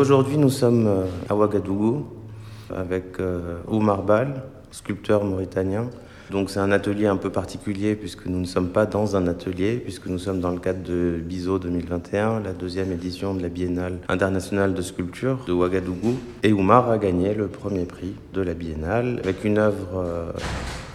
aujourd'hui, nous sommes euh, à Ouagadougou avec euh, Oumar Bal, sculpteur mauritanien. Donc c'est un atelier un peu particulier puisque nous ne sommes pas dans un atelier, puisque nous sommes dans le cadre de BISO 2021, la deuxième édition de la Biennale internationale de sculpture de Ouagadougou. Et Oumar a gagné le premier prix de la Biennale avec une œuvre euh,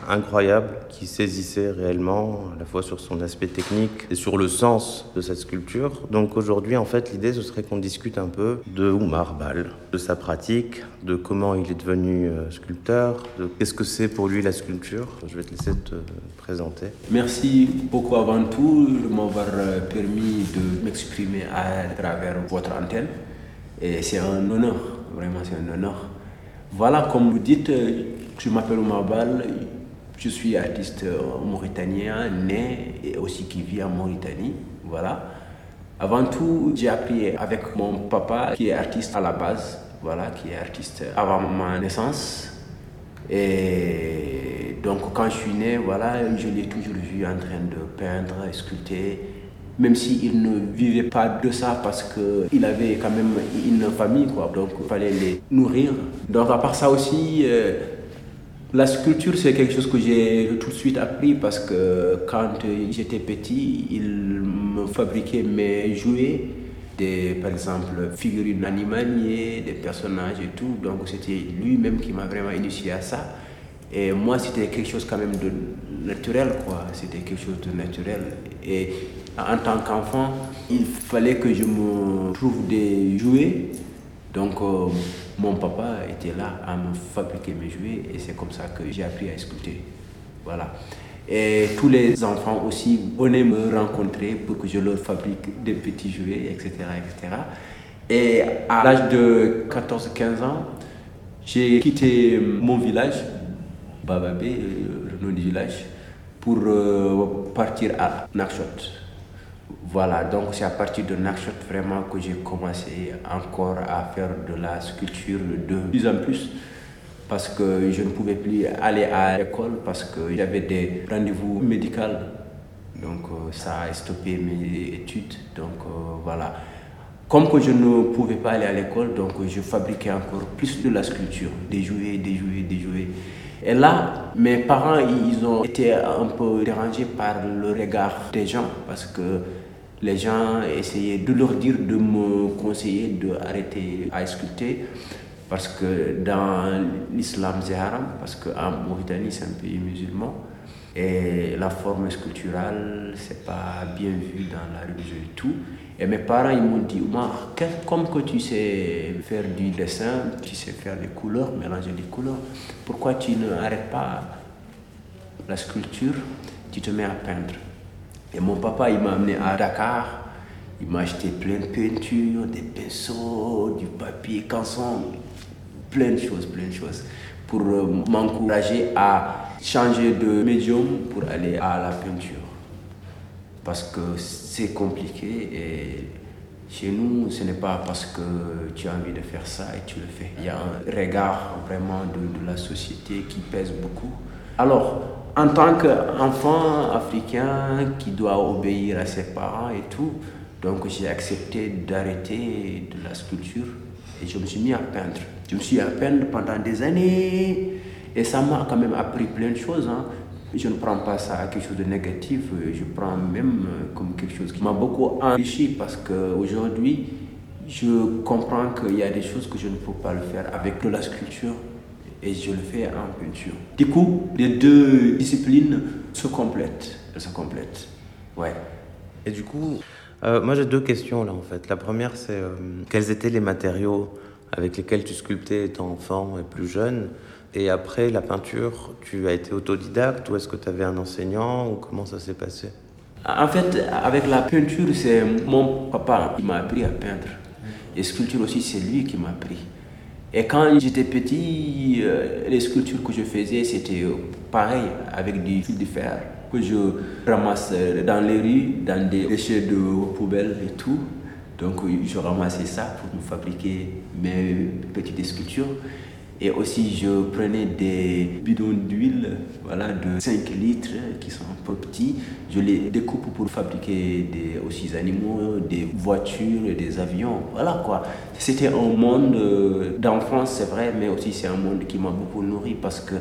incroyable qui saisissait réellement à la fois sur son aspect technique et sur le sens de cette sculpture. Donc aujourd'hui, en fait, l'idée ce serait qu'on discute un peu de Oumar Bal, de sa pratique, de comment il est devenu euh, sculpteur, de qu'est-ce que c'est pour lui la sculpture. Je vais te laisser te présenter. Merci beaucoup avant tout de m'avoir euh, permis de m'exprimer à travers votre antenne. Et c'est un honneur, vraiment c'est un honneur. Voilà, comme vous dites, euh, je m'appelle Oumar Bal, je suis artiste euh, mauritanien, né et aussi qui vit en Mauritanie. Voilà. Avant tout, j'ai appris avec mon papa qui est artiste à la base, voilà, qui est artiste avant ma naissance. Et donc quand je suis né, voilà, je l'ai toujours vu en train de peindre, sculpter, même s'il ne vivait pas de ça parce qu'il avait quand même une famille, quoi. Donc il fallait les nourrir. Donc à part ça aussi, euh, la sculpture, c'est quelque chose que j'ai tout de suite appris parce que quand j'étais petit, il me fabriquait mes jouets, par exemple, figurines animaliers, des personnages et tout. Donc c'était lui-même qui m'a vraiment initié à ça. Et moi, c'était quelque chose quand même de naturel, quoi. C'était quelque chose de naturel. Et en tant qu'enfant, il fallait que je me trouve des jouets. Donc, euh, mon papa était là à me fabriquer mes jouets et c'est comme ça que j'ai appris à sculpter. Voilà. Et tous les enfants aussi venaient me rencontrer pour que je leur fabrique des petits jouets, etc. etc. Et à l'âge de 14-15 ans, j'ai quitté mon village, Bababé, le nom du village, pour euh, partir à Nakshot. Voilà, donc c'est à partir de Nakshot vraiment que j'ai commencé encore à faire de la sculpture de plus en plus parce que je ne pouvais plus aller à l'école parce que j'avais des rendez-vous médicaux. Donc euh, ça a stoppé mes études. Donc euh, voilà. Comme que je ne pouvais pas aller à l'école, donc je fabriquais encore plus de la sculpture, des jouets, des jouets, des jouets. Et là, mes parents, ils ont été un peu dérangés par le regard des gens parce que les gens essayaient de leur dire de me conseiller d'arrêter à sculpter parce que dans l'islam c'est haram, parce qu'en Mauritanie c'est un pays musulman et la forme sculpturale c'est pas bien vu dans la religion et tout. Et mes parents ils m'ont dit Omar, comme que tu sais faire du dessin, tu sais faire des couleurs, mélanger des couleurs, pourquoi tu n'arrêtes pas la sculpture, tu te mets à peindre? Et mon papa, il m'a amené à Dakar. Il m'a acheté plein de peintures, des pinceaux, du papier, canson, plein de choses, plein de choses, pour euh, m'encourager à changer de médium pour aller à la peinture. Parce que c'est compliqué et chez nous, ce n'est pas parce que tu as envie de faire ça et tu le fais. Il y a un regard vraiment de, de la société qui pèse beaucoup. Alors, en tant qu'enfant africain qui doit obéir à ses parents et tout, donc j'ai accepté d'arrêter de la sculpture et je me suis mis à peindre. Je me suis mis à peindre pendant des années et ça m'a quand même appris plein de choses. Hein. Je ne prends pas ça à quelque chose de négatif, je prends même comme quelque chose qui m'a beaucoup enrichi parce qu'aujourd'hui, je comprends qu'il y a des choses que je ne peux pas le faire avec la sculpture et je le fais en peinture. Du coup, les deux disciplines se complètent. Elles se complètent. Ouais. Et du coup, euh, moi j'ai deux questions là en fait. La première c'est euh, quels étaient les matériaux avec lesquels tu sculptais étant enfant et plus jeune? Et après la peinture, tu as été autodidacte ou est-ce que tu avais un enseignant ou comment ça s'est passé? En fait, avec la peinture, c'est mon papa qui m'a appris à peindre. Et sculpture aussi, c'est lui qui m'a appris. Et quand j'étais petit, euh, les sculptures que je faisais, c'était pareil, avec du fil de fer que je ramasse dans les rues, dans des déchets de poubelles et tout. Donc je ramassais ça pour me fabriquer mes petites sculptures. Et aussi, je prenais des bidons d'huile voilà, de 5 litres qui sont un peu petits. Je les découpe pour fabriquer des aussi des animaux, des voitures, des avions. Voilà quoi. C'était un monde euh, d'enfance, c'est vrai, mais aussi c'est un monde qui m'a beaucoup nourri parce que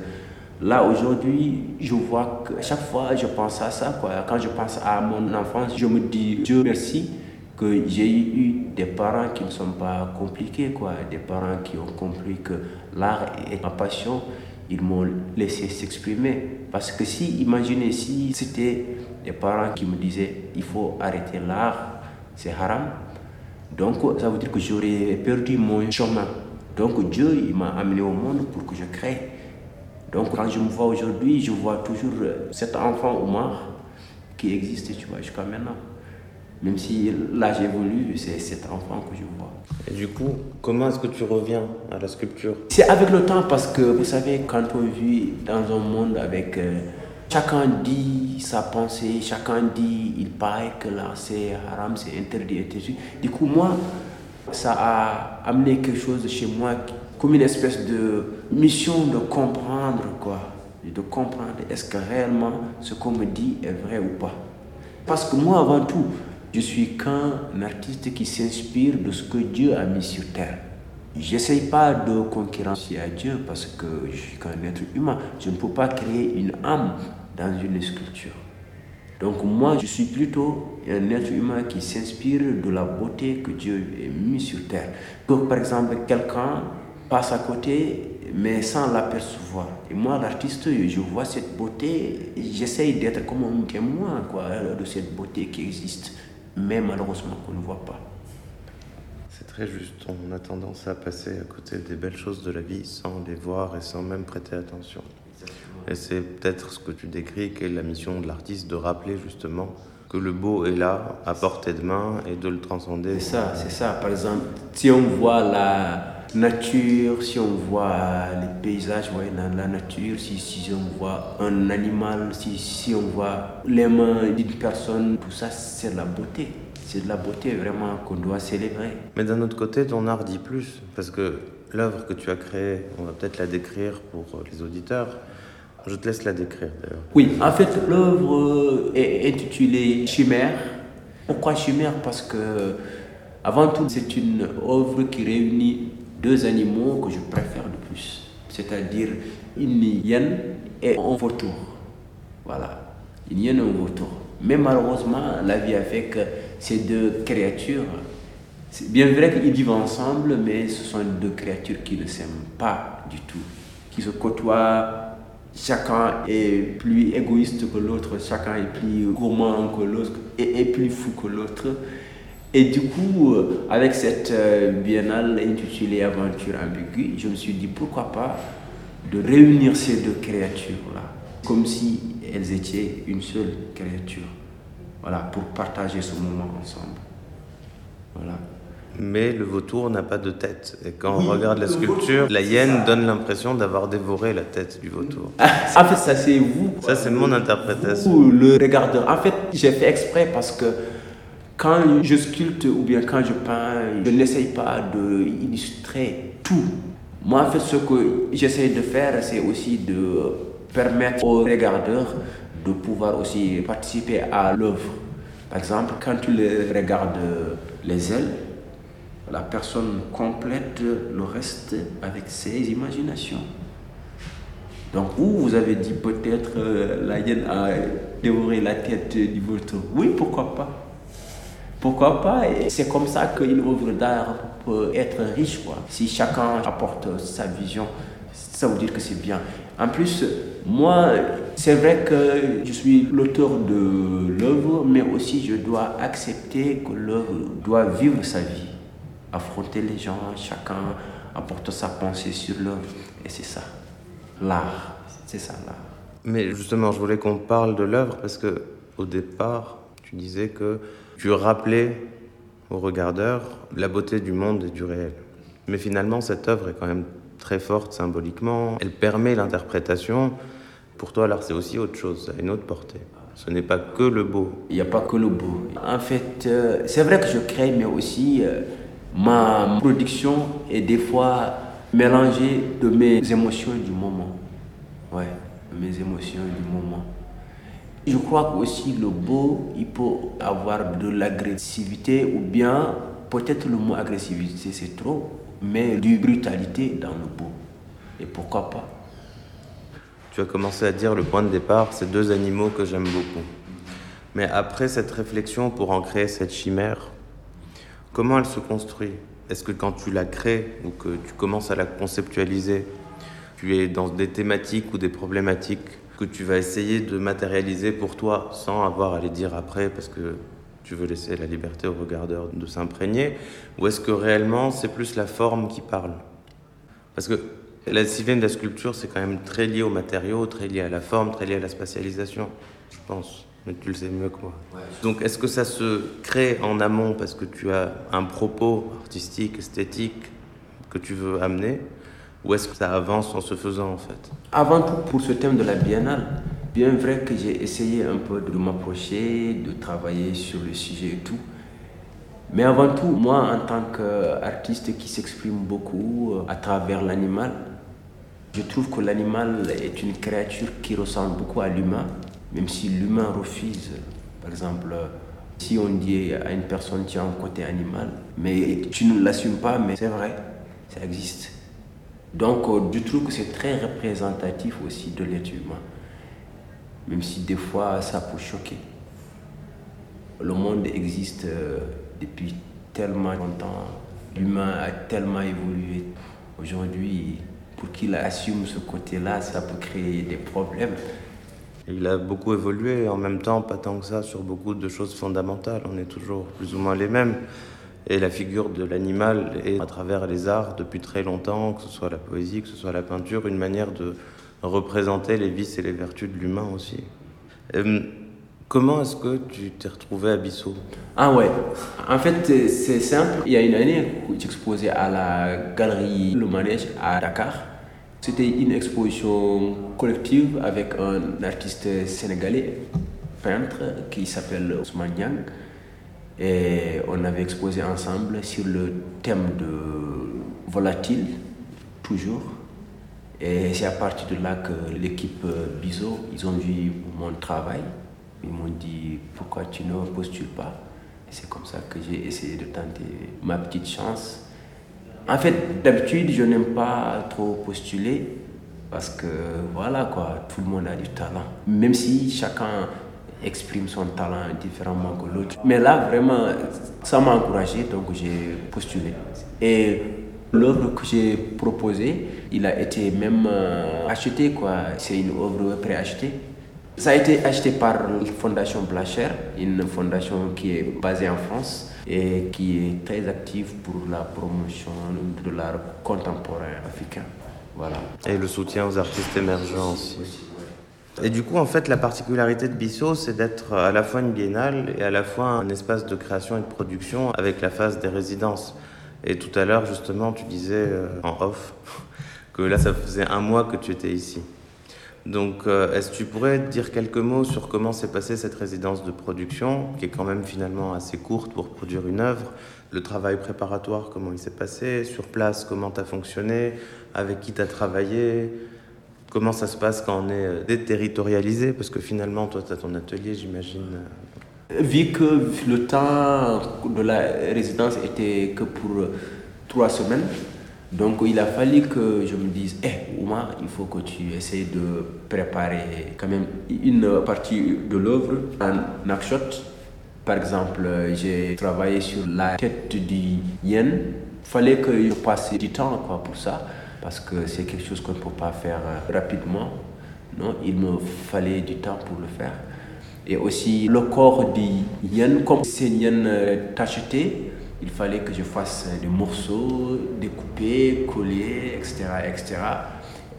là aujourd'hui, je vois que chaque fois je pense à ça. Quoi. Quand je pense à mon enfance, je me dis Dieu merci que j'ai eu des parents qui ne sont pas compliqués, quoi, des parents qui ont compris que l'art est ma passion, ils m'ont laissé s'exprimer. Parce que si, imaginez si c'était des parents qui me disaient il faut arrêter l'art, c'est haram, donc ça veut dire que j'aurais perdu mon chemin. Donc Dieu, il m'a amené au monde pour que je crée. Donc quand je me vois aujourd'hui, je vois toujours cet enfant Omar qui existe, tu vois, jusqu'à maintenant. Même si l'âge évolue, c'est cet enfant que je vois. Et du coup, comment est-ce que tu reviens à la sculpture? C'est avec le temps parce que vous savez, quand on vit dans un monde avec. Euh, chacun dit sa pensée, chacun dit, il paraît que là c'est haram, c'est interdit, etc. Du coup, moi, ça a amené quelque chose chez moi comme une espèce de mission de comprendre quoi. De comprendre est-ce que réellement ce qu'on me dit est vrai ou pas. Parce que moi, avant tout, je suis qu'un artiste qui s'inspire de ce que Dieu a mis sur terre. J'essaye pas de concurrencer à Dieu parce que je suis qu'un être humain. Je ne peux pas créer une âme dans une sculpture. Donc moi, je suis plutôt un être humain qui s'inspire de la beauté que Dieu a mis sur terre. Donc par exemple, quelqu'un passe à côté, mais sans l'apercevoir. Et moi, l'artiste, je vois cette beauté, j'essaye d'être comme un témoin quoi, de cette beauté qui existe mais malheureusement qu'on ne voit pas. C'est très juste, on a tendance à passer à côté des belles choses de la vie sans les voir et sans même prêter attention. Et c'est peut-être ce que tu décris, qui est la mission de l'artiste, de rappeler justement que le beau est là, à portée de main, et de le transcender. C'est ça, c'est ça. Par exemple, si on voit la nature, si on voit les paysages ouais, dans la nature, si, si on voit un animal, si, si on voit les mains d'une personne, tout ça, c'est de la beauté. C'est de la beauté vraiment qu'on doit célébrer. Mais d'un autre côté, ton art dit plus, parce que l'œuvre que tu as créée, on va peut-être la décrire pour les auditeurs. Je te laisse la décrire d'ailleurs. Oui, en fait, l'œuvre est intitulée Chimère. Pourquoi Chimère? Parce que, avant tout, c'est une œuvre qui réunit deux animaux que je préfère le plus, c'est-à-dire une hyène et un vautour. Voilà, une hyène et un vautour. Mais malheureusement, la vie a fait que ces deux créatures, c'est bien vrai qu'ils vivent ensemble, mais ce sont deux créatures qui ne s'aiment pas du tout, qui se côtoient. Chacun est plus égoïste que l'autre, chacun est plus gourmand que l'autre et est plus fou que l'autre. Et du coup, euh, avec cette euh, biennale intitulée Aventure ambiguë, je me suis dit pourquoi pas de réunir ces deux créatures-là, comme si elles étaient une seule créature. Voilà, pour partager ce moment ensemble. Voilà. Mais le vautour n'a pas de tête. Et quand on regarde la sculpture, la hyène donne l'impression d'avoir dévoré la tête du vautour. en fait, ça c'est vous. Ça c'est mon interprétation. Vous, le regardeur. En fait, j'ai fait exprès parce que quand je sculpte ou bien quand je peins, je n'essaye pas d'illustrer tout. Moi, en fait, ce que j'essaie de faire, c'est aussi de permettre aux regardeurs de pouvoir aussi participer à l'œuvre. Par exemple, quand tu regardes les ailes, la personne complète le reste avec ses imaginations. Donc vous, vous avez dit peut-être euh, la hyène a dévoré la tête du vautour. Oui, pourquoi pas pourquoi pas? C'est comme ça qu'une œuvre d'art peut être riche. Quoi. Si chacun apporte sa vision, ça veut dire que c'est bien. En plus, moi, c'est vrai que je suis l'auteur de l'œuvre, mais aussi je dois accepter que l'œuvre doit vivre sa vie, affronter les gens, chacun apporte sa pensée sur l'œuvre. Et c'est ça, l'art. C'est ça, l'art. Mais justement, je voulais qu'on parle de l'œuvre parce que au départ, tu disais que tu rappelais aux regardeurs la beauté du monde et du réel. Mais finalement, cette œuvre est quand même très forte symboliquement. Elle permet l'interprétation. Pour toi, l'art, c'est aussi autre chose, a une autre portée. Ce n'est pas que le beau. Il n'y a pas que le beau. En fait, euh, c'est vrai que je crée, mais aussi euh, ma production est des fois mélangée de mes émotions du moment. Ouais, mes émotions du moment. Je crois aussi le beau, il peut avoir de l'agressivité ou bien peut-être le mot agressivité c'est trop, mais du brutalité dans le beau. Et pourquoi pas? Tu as commencé à dire le point de départ, c'est deux animaux que j'aime beaucoup. Mais après cette réflexion pour en créer cette chimère, comment elle se construit? Est-ce que quand tu la crées ou que tu commences à la conceptualiser, tu es dans des thématiques ou des problématiques que tu vas essayer de matérialiser pour toi sans avoir à les dire après parce que tu veux laisser la liberté au regardeur de s'imprégner Ou est-ce que réellement c'est plus la forme qui parle? Parce que la discipline de la sculpture, c'est quand même très lié au matériau, très lié à la forme, très lié à la spatialisation, je pense. Mais tu le sais mieux que moi. Donc est-ce que ça se crée en amont parce que tu as un propos artistique, esthétique que tu veux amener? Ou est-ce que ça avance en se faisant en fait? Avant tout, pour ce thème de la biennale, bien vrai que j'ai essayé un peu de m'approcher, de travailler sur le sujet et tout. Mais avant tout, moi, en tant qu'artiste qui s'exprime beaucoup euh, à travers l'animal, je trouve que l'animal est une créature qui ressemble beaucoup à l'humain, même si l'humain refuse. Par exemple, si on dit à une personne tu as un côté animal, mais tu ne l'assumes pas, mais c'est vrai, ça existe. Donc, euh, je trouve que c'est très représentatif aussi de l'être humain, même si des fois ça peut choquer. Le monde existe euh, depuis tellement longtemps, l'humain a tellement évolué. Aujourd'hui, pour qu'il assume ce côté-là, ça peut créer des problèmes. Il a beaucoup évolué, en même temps, pas tant que ça, sur beaucoup de choses fondamentales. On est toujours plus ou moins les mêmes. Et la figure de l'animal est, à travers les arts, depuis très longtemps, que ce soit la poésie, que ce soit la peinture, une manière de représenter les vices et les vertus de l'humain aussi. Euh, comment est-ce que tu t'es retrouvé à Bissau? Ah ouais, en fait c'est simple. Il y a une année, j'exposais à la galerie Le Manège à Dakar. C'était une exposition collective avec un artiste sénégalais, peintre, qui s'appelle Ousmane Yang. Et on avait exposé ensemble sur le thème de volatile, toujours. Et c'est à partir de là que l'équipe Biso, ils ont vu mon travail. Ils m'ont dit pourquoi tu ne postules pas? C'est comme ça que j'ai essayé de tenter ma petite chance. En fait, d'habitude, je n'aime pas trop postuler parce que voilà quoi, tout le monde a du talent. Même si chacun exprime son talent différemment que l'autre. Mais là, vraiment, ça m'a encouragé, donc j'ai postulé. Et l'œuvre que j'ai proposée, il a été même euh, acheté, quoi. C'est une œuvre préachetée. Ça a été acheté par la Fondation Blacher, une fondation qui est basée en France et qui est très active pour la promotion de l'art contemporain africain. Voilà. Et le soutien aux artistes émergents aussi. Et du coup, en fait, la particularité de Bissau, c'est d'être à la fois une biennale et à la fois un espace de création et de production avec la phase des résidences. Et tout à l'heure, justement, tu disais euh, en off que là, ça faisait un mois que tu étais ici. Donc, euh, est-ce que tu pourrais dire quelques mots sur comment s'est passée cette résidence de production, qui est quand même finalement assez courte pour produire une œuvre Le travail préparatoire, comment il s'est passé Sur place, comment tu as fonctionné Avec qui tu as travaillé Comment ça se passe quand on est euh, déterritorialisé Parce que finalement, toi, tu as ton atelier, j'imagine. Euh. Vu que le temps de la résidence était que pour euh, trois semaines, donc il a fallu que je me dise, hé, eh, Ouma, il faut que tu essaies de préparer quand même une partie de l'œuvre en nakshot. Par exemple, j'ai travaillé sur la tête du yen. Il fallait que je passe du temps pour ça parce que c'est quelque chose qu'on ne peut pas faire euh, rapidement. Non, il me fallait du temps pour le faire. Et aussi le corps du yen, comme c'est yen euh, tacheté, il fallait que je fasse des morceaux, découper, coller, etc. etc.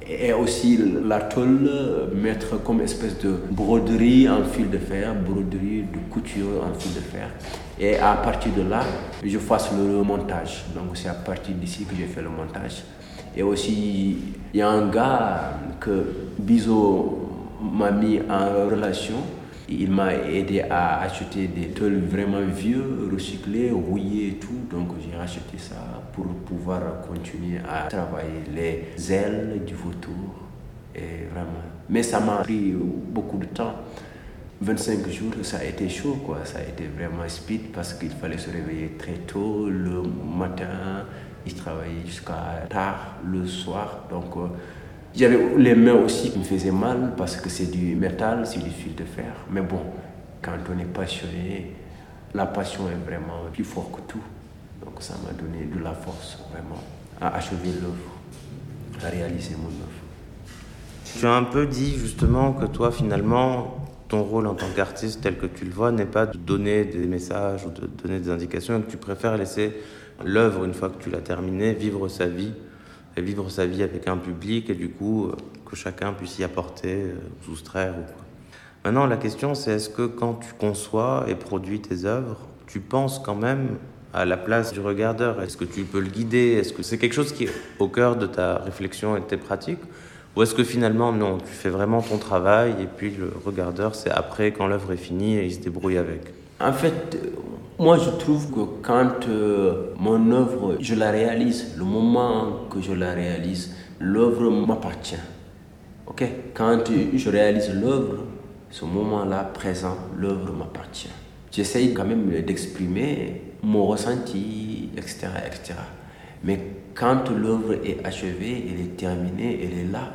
Et aussi la tôle, mettre comme espèce de broderie en fil de fer, broderie de couture en fil de fer. Et à partir de là, je fasse le montage. Donc c'est à partir d'ici que j'ai fait le montage. Et aussi, il y a un gars que Bizo m'a mis en relation. Il m'a aidé à acheter des tôles vraiment vieux, recyclés, rouillés et tout. Donc j'ai racheté ça pour pouvoir continuer à travailler les ailes du vautour. Et vraiment. Mais ça m'a pris beaucoup de temps. 25 jours, ça a été chaud, quoi. Ça a été vraiment speed parce qu'il fallait se réveiller très tôt le matin. Il travaillait jusqu'à tard le soir. Donc, euh, j'avais les mains aussi qui me faisaient mal parce que c'est du métal, c'est du fil de fer. Mais bon, quand on est passionné, la passion est vraiment plus fort que tout. Donc, ça m'a donné de la force, vraiment, à achever l'œuvre, à réaliser mon œuvre. Tu as un peu dit justement que toi, finalement, ton rôle en tant qu'artiste tel que tu le vois n'est pas de donner des messages ou de donner des indications, et que tu préfères laisser l'œuvre, une fois que tu l'as terminée, vivre sa vie, et vivre sa vie avec un public, et du coup, euh, que chacun puisse y apporter, euh, soustraire ou quoi. Maintenant, la question, c'est est-ce que quand tu conçois et produis tes œuvres, tu penses quand même à la place du regardeur? Est-ce que tu peux le guider? Est-ce que c'est quelque chose qui est au cœur de ta réflexion et de tes pratiques? Ou est-ce que finalement, non, tu fais vraiment ton travail et puis le regardeur, c'est après, quand l'œuvre est finie, et il se débrouille avec? En fait, moi je trouve que quand euh, mon œuvre, je la réalise, le moment que je la réalise, l'œuvre m'appartient. Ok? Quand je réalise l'œuvre, ce moment-là présent, l'œuvre m'appartient. J'essaye quand même d'exprimer mon ressenti, etc., etc. Mais quand l'œuvre est achevée, elle est terminée, elle est là,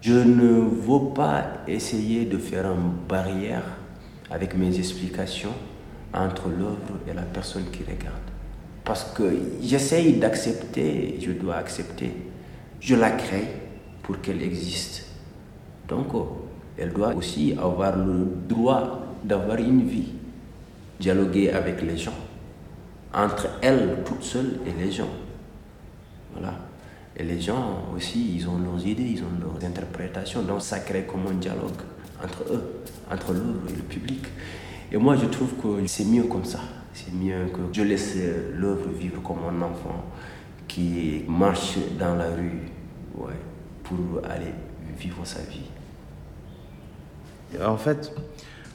je ne veux pas essayer de faire une barrière avec mes explications entre l'œuvre et la personne qui regarde. Parce que j'essaye d'accepter, je dois accepter. Je la crée pour qu'elle existe. Donc, elle doit aussi avoir le droit d'avoir une vie, dialoguer avec les gens, entre elle toute seule et les gens. Voilà. Et les gens aussi, ils ont leurs idées, ils ont leurs interprétations. Donc ça crée comme un dialogue entre eux, entre l'œuvre et le public. Et moi, je trouve que c'est mieux comme ça. C'est mieux que je laisse l'œuvre vivre comme un enfant qui marche dans la rue ouais, pour aller vivre sa vie. En fait,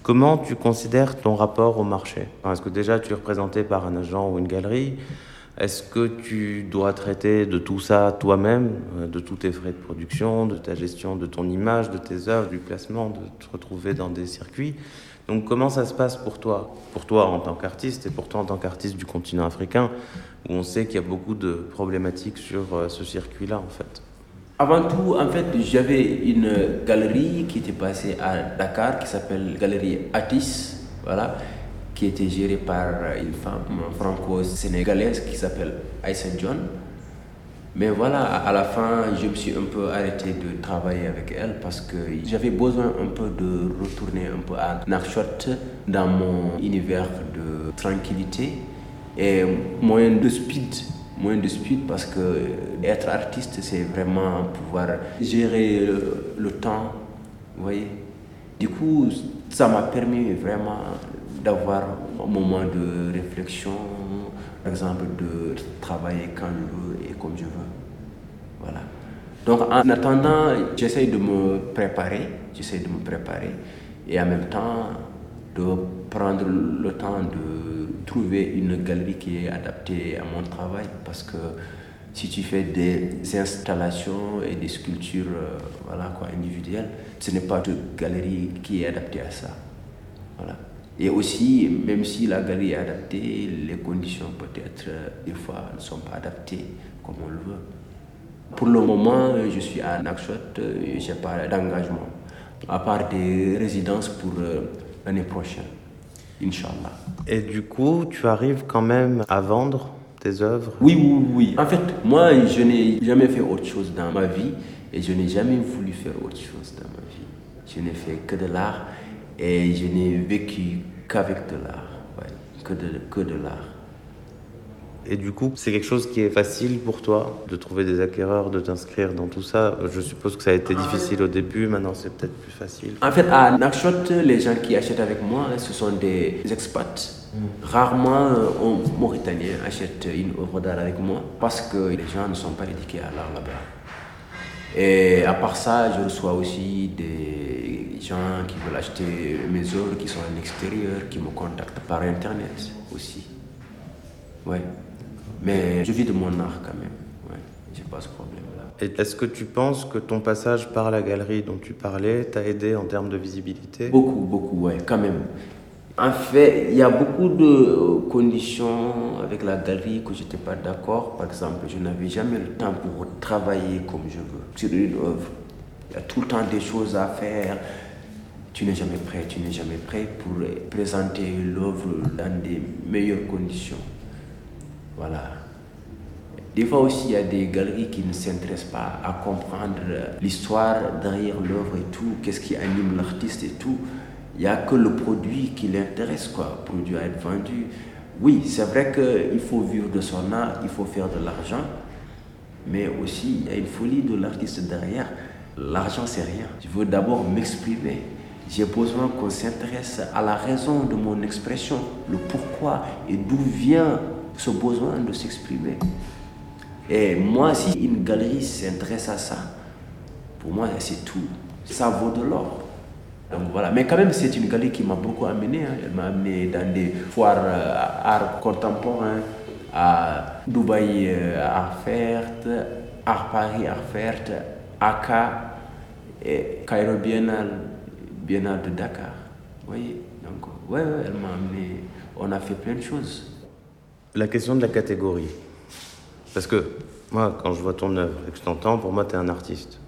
comment tu considères ton rapport au marché? Est-ce que déjà tu es représenté par un agent ou une galerie? Est-ce que tu dois traiter de tout ça toi-même, euh, de tous tes frais de production, de ta gestion de ton image, de tes œuvres, du placement, de te retrouver dans des circuits? Donc comment ça se passe pour toi Pour toi en tant qu'artiste et pour toi en tant qu'artiste du continent africain, où on sait qu'il y a beaucoup de problématiques sur euh, ce circuit-là en fait? Avant tout, en fait, j'avais une galerie qui était passée à Dakar qui s'appelle Galerie Atis. Voilà qui était gérée par une femme franco-sénégalaise qui s'appelle Aïssa John. Mais voilà, à la fin, je me suis un peu arrêté de travailler avec elle parce que j'avais besoin un peu de retourner un peu à Nakshot dans mon univers de tranquillité et moins de speed. Moins de speed parce que être artiste, c'est vraiment pouvoir gérer le, le temps. Vous voyez Du coup, ça m'a permis vraiment d'avoir un moment de réflexion, par exemple de travailler quand je veux comme je veux. Voilà. Donc en attendant, j'essaie de me préparer, j'essaie de me préparer et en même temps de prendre le temps de trouver une galerie qui est adaptée à mon travail parce que si tu fais des installations et des sculptures euh, voilà quoi, individuelles, ce n'est pas une galerie qui est adaptée à ça. Voilà. Et aussi, même si la galerie est adaptée, les conditions peut-être des fois ne sont pas adaptées comme on le veut. Pour le moment, je suis à Nakshot, je n'ai pas d'engagement, à part des résidences pour euh, l'année prochaine, Inch'Allah. Et du coup, tu arrives quand même à vendre tes œuvres? Oui, oui, oui. En fait, moi, je n'ai jamais fait autre chose dans ma vie et je n'ai jamais voulu faire autre chose dans ma vie. Je n'ai fait que de l'art et je n'ai vécu qu'avec de l'art, que de, que de l'art. Et du coup, c'est quelque chose qui est facile pour toi de trouver des acquéreurs, de t'inscrire dans tout ça. Je suppose que ça a été difficile au début, maintenant c'est peut-être plus facile. En fait, à Nakshot, les gens qui achètent avec moi, ce sont des expats. Mm. Rarement un Mauritanien achète une œuvre d'art avec moi parce que les gens ne sont pas éduqués à l'art là-bas. Et à part ça, je reçois aussi des gens qui veulent acheter mes œuvres, qui sont à l'extérieur, qui me contactent par Internet aussi. Ouais. Mais je vis de mon art quand même. Ouais. J'ai pas ce problème-là. Et est-ce que tu penses que ton passage par la galerie dont tu parlais t'a aidé en termes de visibilité? Beaucoup, beaucoup, ouais, quand même. En fait, il y a beaucoup de conditions avec la galerie que je n'étais pas d'accord. Par exemple, je n'avais jamais le temps pour travailler comme je veux sur une œuvre. Il y a tout le temps des choses à faire. Tu n'es jamais prêt, tu n'es jamais prêt pour présenter l'œuvre dans des meilleures conditions. Voilà. Des fois aussi, il y a des galeries qui ne s'intéressent pas à comprendre l'histoire derrière l'œuvre et tout, qu'est-ce qui anime l'artiste et tout. Il n'y a que le produit qui l'intéresse, quoi, le produit à être vendu. Oui, c'est vrai qu'il faut vivre de son art, il faut faire de l'argent, mais aussi il y a une folie de l'artiste derrière. L'argent, c'est rien. Je veux d'abord m'exprimer. J'ai besoin qu'on s'intéresse à la raison de mon expression, le pourquoi et d'où vient ce besoin de s'exprimer. Et moi, si une galerie s'intéresse à ça, pour moi, c'est tout. Ça vaut de l'or. Donc voilà, mais quand même, c'est une galerie qui m'a beaucoup amené. Hein. Elle m'a amené dans des foires euh, art contemporain, à Dubaï euh, Art Fair, Art Paris Art Fair, ACA et Cairo Biennale, Biennale de Dakar. Vous voyez? Donc, ouais, ouais, elle m'a amené. On a fait plein de choses. La question de la catégorie. Parce que moi, quand je vois ton œuvre et que je t'entends, pour moi, tu es un artiste.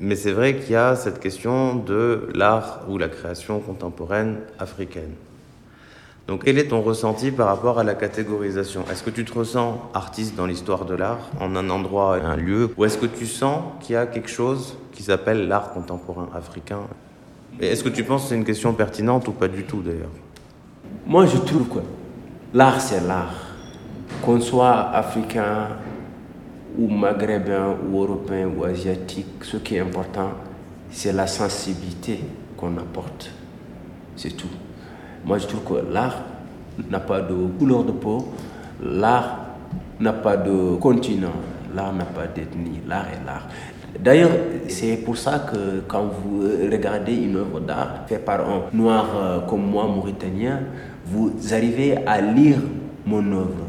Mais c'est vrai qu'il y a cette question de l'art ou la création contemporaine africaine. Donc quel est ton ressenti par rapport à la catégorisation? Est-ce que tu te ressens artiste dans l'histoire de l'art, en un endroit, un lieu? Ou est-ce que tu sens qu'il y a quelque chose qui s'appelle l'art contemporain africain? Et est-ce que tu penses que c'est une question pertinente ou pas du tout d'ailleurs? Moi je trouve que l'art c'est l'art. Qu'on soit africain, ou maghrébin, ou européen, ou asiatique, ce qui est important, c'est la sensibilité qu'on apporte. C'est tout. Moi, je trouve que l'art n'a pas de couleur de peau, l'art n'a pas de continent, l'art n'a pas d'ethnie, l'art est l'art. D'ailleurs, c'est pour ça que quand vous regardez une œuvre d'art faite par un noir euh, comme moi, mauritanien, vous arrivez à lire mon œuvre.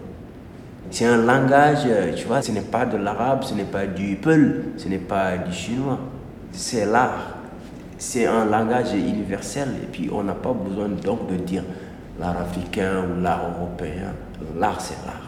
C'est un langage, euh, tu vois, ce n'est pas de l'arabe, ce n'est pas du peul, ce n'est pas du chinois. C'est l'art. C'est un langage universel et puis on n'a pas besoin donc de dire l'art africain ou l'art européen. L'art, c'est l'art.